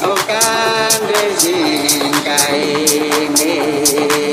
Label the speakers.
Speaker 1: Bukan desingkai ini